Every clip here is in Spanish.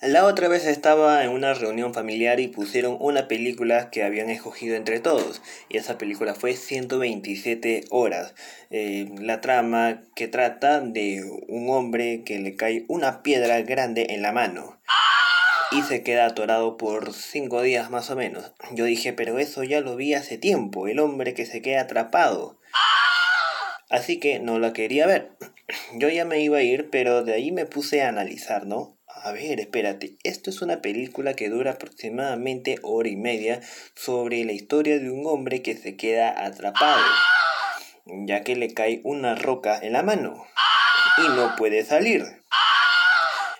La otra vez estaba en una reunión familiar y pusieron una película que habían escogido entre todos. Y esa película fue 127 horas. Eh, la trama que trata de un hombre que le cae una piedra grande en la mano. Y se queda atorado por 5 días más o menos. Yo dije, pero eso ya lo vi hace tiempo. El hombre que se queda atrapado. Así que no la quería ver. Yo ya me iba a ir, pero de ahí me puse a analizar, ¿no? A ver, espérate, esto es una película que dura aproximadamente hora y media sobre la historia de un hombre que se queda atrapado, ya que le cae una roca en la mano y no puede salir.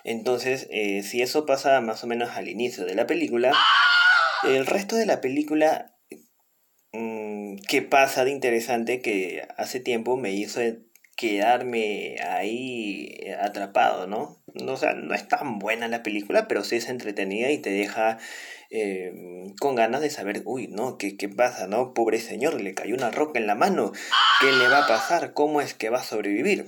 Entonces, eh, si eso pasa más o menos al inicio de la película, el resto de la película, mm, ¿qué pasa de interesante que hace tiempo me hizo quedarme ahí atrapado, ¿no? O sea, no es tan buena la película, pero sí es entretenida y te deja eh, con ganas de saber, uy, ¿no? ¿Qué, ¿Qué pasa, no? Pobre señor, le cayó una roca en la mano. ¿Qué le va a pasar? ¿Cómo es que va a sobrevivir?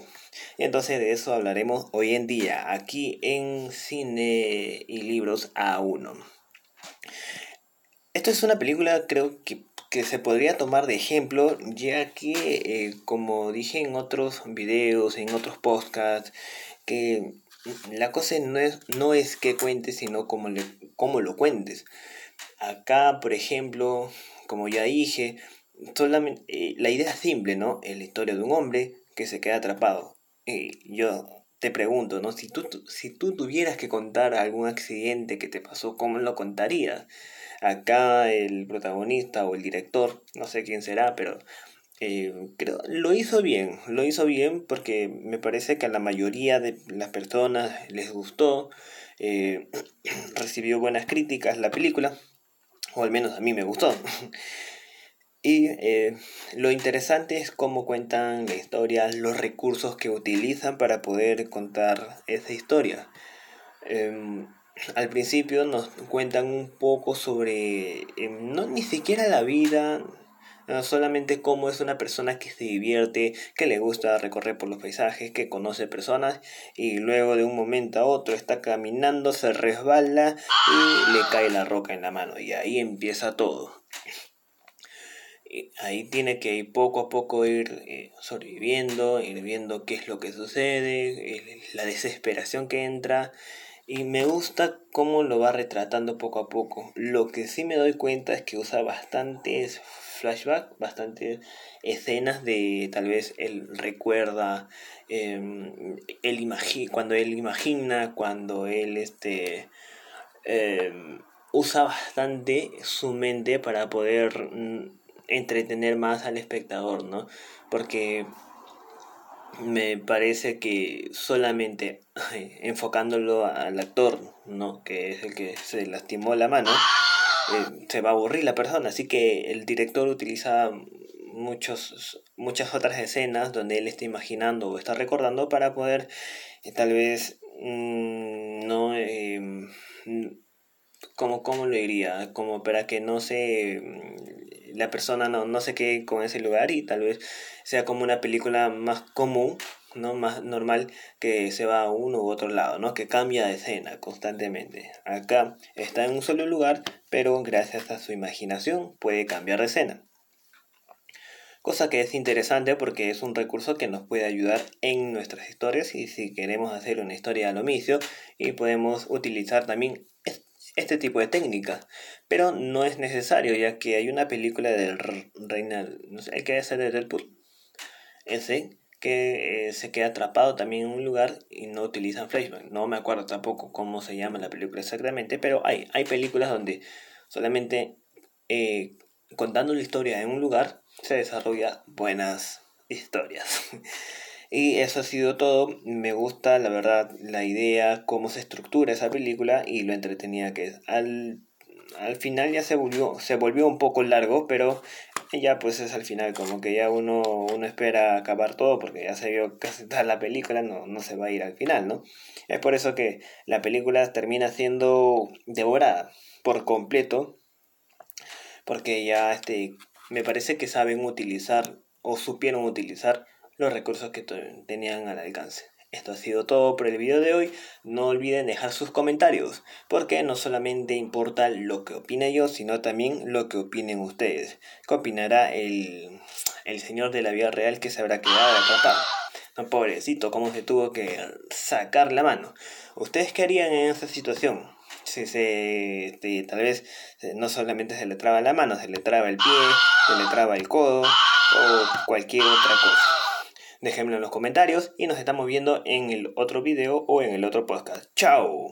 Y entonces de eso hablaremos hoy en día, aquí en Cine y Libros A1. Esto es una película, creo que que se podría tomar de ejemplo, ya que, eh, como dije en otros videos, en otros podcasts, que la cosa no es, no es que cuentes, sino cómo, le, cómo lo cuentes. Acá, por ejemplo, como ya dije, solamente, eh, la idea es simple, ¿no? Es la historia de un hombre que se queda atrapado. Y yo te pregunto, ¿no? Si tú, si tú tuvieras que contar algún accidente que te pasó, ¿cómo lo contarías? Acá el protagonista o el director, no sé quién será, pero eh, creo, lo hizo bien, lo hizo bien porque me parece que a la mayoría de las personas les gustó, eh, recibió buenas críticas la película, o al menos a mí me gustó. Y eh, lo interesante es cómo cuentan la historia, los recursos que utilizan para poder contar esa historia. Em, al principio nos cuentan un poco sobre, em, no ni siquiera la vida, solamente cómo es una persona que se divierte, que le gusta recorrer por los paisajes, que conoce personas y luego de un momento a otro está caminando, se resbala y le cae la roca en la mano y ahí empieza todo. ahí tiene que ir poco a poco ir eh, sobreviviendo, ir viendo qué es lo que sucede, la desesperación que entra y me gusta cómo lo va retratando poco a poco. Lo que sí me doy cuenta es que usa bastantes flashbacks, bastantes escenas de tal vez él recuerda, em, cuando él imagina, cuando él este, em, usa bastante su mente para poder mm, entretener más al espectador, ¿no? Porque me parece que solamente enfocándolo al actor, ¿no? Que es el que se lastimó la mano, eh, se va a aburrir la persona. Así que el director utiliza muchos, muchas otras escenas donde él está imaginando o está recordando para poder eh, tal vez mm, no em, como cómo lo diría como para que no se la persona no, no se quede con ese lugar y tal vez sea como una película más común, ¿no? Más normal que se va a uno u otro lado, ¿no? Que cambia de escena constantemente. Acá está en un solo lugar, pero gracias a su imaginación puede cambiar de escena. Cosa que es interesante porque es un recurso que nos puede ayudar en nuestras historias y si queremos hacer una historia al omicio y podemos utilizar también este tipo de técnicas. Pero no es necesario, ya que hay una película del Reina, no sé, que es de Deadpool, ese, que eh, se queda atrapado también en un lugar y no utilizan flashback. No me acuerdo tampoco cómo se llama la película exactamente, pero hay, hay películas donde solamente eh, contando la historia en un lugar se desarrolla buenas historias. Y eso ha sido todo. Me gusta, la verdad, la idea, cómo se estructura esa película y lo entretenida que es. Al, al final ya se volvió, se volvió un poco largo, pero ya pues es al final, como que ya uno, uno espera acabar todo porque ya se vio casi toda la película, no, no se va a ir al final, ¿no? Es por eso que la película termina siendo devorada por completo, porque ya este, me parece que saben utilizar o supieron utilizar los recursos que tenían al alcance. Esto ha sido todo por el video de hoy. No olviden dejar sus comentarios, porque no solamente importa lo que opine yo, sino también lo que opinen ustedes. ¿Qué opinará el, el señor de la vida real que se habrá quedado atrapado? No, pobrecito, cómo se tuvo que sacar la mano. ¿Ustedes qué harían en esa situación? Si se, tal vez no solamente se le traba la mano, se le traba el pie, se le traba el codo o cualquier otra cosa. Déjenmelo en los comentarios y nos estamos viendo en el otro video o en el otro podcast. ¡Chao!